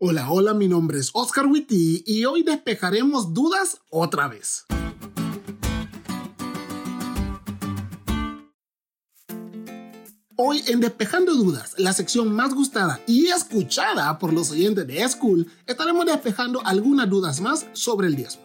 Hola, hola, mi nombre es Oscar Witty y hoy despejaremos dudas otra vez. Hoy en Despejando Dudas, la sección más gustada y escuchada por los oyentes de School, estaremos despejando algunas dudas más sobre el diezmo.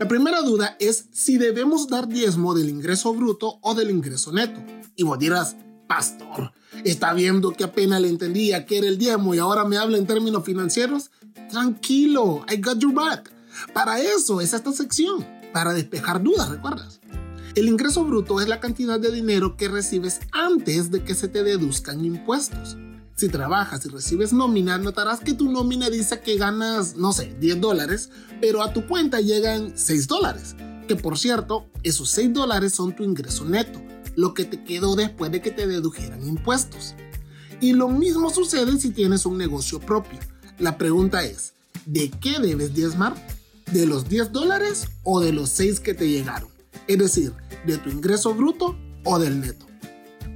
La primera duda es si debemos dar diezmo del ingreso bruto o del ingreso neto. Y vos dirás, pastor, ¿está viendo que apenas le entendía que era el diezmo y ahora me habla en términos financieros? Tranquilo, I got your back. Para eso es esta sección, para despejar dudas, ¿recuerdas? El ingreso bruto es la cantidad de dinero que recibes antes de que se te deduzcan impuestos. Si trabajas y recibes nómina, notarás que tu nómina dice que ganas, no sé, 10 dólares, pero a tu cuenta llegan 6 dólares. Que por cierto, esos 6 dólares son tu ingreso neto, lo que te quedó después de que te dedujeran impuestos. Y lo mismo sucede si tienes un negocio propio. La pregunta es, ¿de qué debes diezmar? ¿De los 10 dólares o de los 6 que te llegaron? es decir, de tu ingreso bruto o del neto.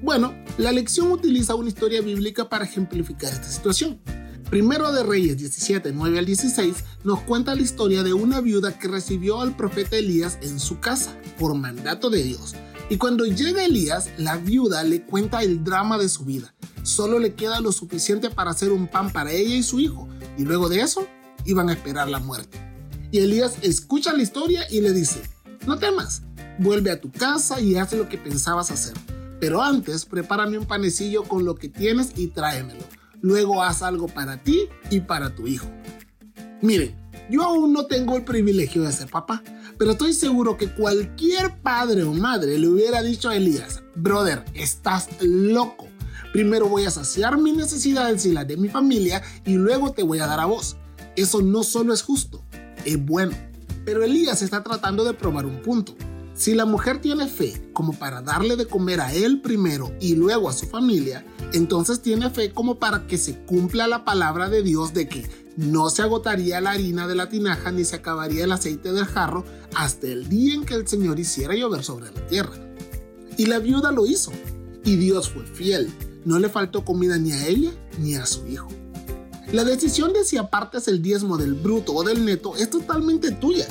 Bueno, la lección utiliza una historia bíblica para ejemplificar esta situación. Primero de Reyes 17, 9 al 16 nos cuenta la historia de una viuda que recibió al profeta Elías en su casa por mandato de Dios. Y cuando llega Elías, la viuda le cuenta el drama de su vida. Solo le queda lo suficiente para hacer un pan para ella y su hijo. Y luego de eso, iban a esperar la muerte. Y Elías escucha la historia y le dice, no temas, vuelve a tu casa y haz lo que pensabas hacer. Pero antes, prepárame un panecillo con lo que tienes y tráemelo. Luego haz algo para ti y para tu hijo. Miren, yo aún no tengo el privilegio de ser papá, pero estoy seguro que cualquier padre o madre le hubiera dicho a Elías, brother, estás loco. Primero voy a saciar mis necesidades y las de mi familia y luego te voy a dar a vos. Eso no solo es justo, es bueno. Pero Elías está tratando de probar un punto. Si la mujer tiene fe como para darle de comer a él primero y luego a su familia, entonces tiene fe como para que se cumpla la palabra de Dios de que no se agotaría la harina de la tinaja ni se acabaría el aceite del jarro hasta el día en que el Señor hiciera llover sobre la tierra. Y la viuda lo hizo, y Dios fue fiel, no le faltó comida ni a ella ni a su hijo. La decisión de si apartes el diezmo del bruto o del neto es totalmente tuya.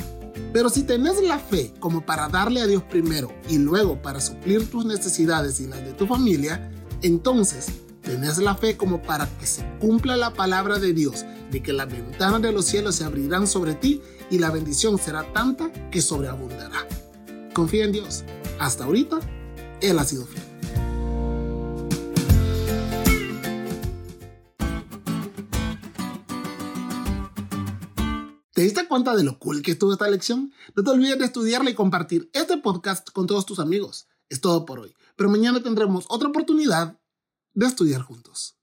Pero si tenés la fe como para darle a Dios primero y luego para suplir tus necesidades y las de tu familia, entonces tenés la fe como para que se cumpla la palabra de Dios, de que las ventanas de los cielos se abrirán sobre ti y la bendición será tanta que sobreabundará. Confía en Dios. Hasta ahorita, Él ha sido fiel. ¿Te diste cuenta de lo cool que estuvo esta lección? No te olvides de estudiarla y compartir este podcast con todos tus amigos. Es todo por hoy, pero mañana tendremos otra oportunidad de estudiar juntos.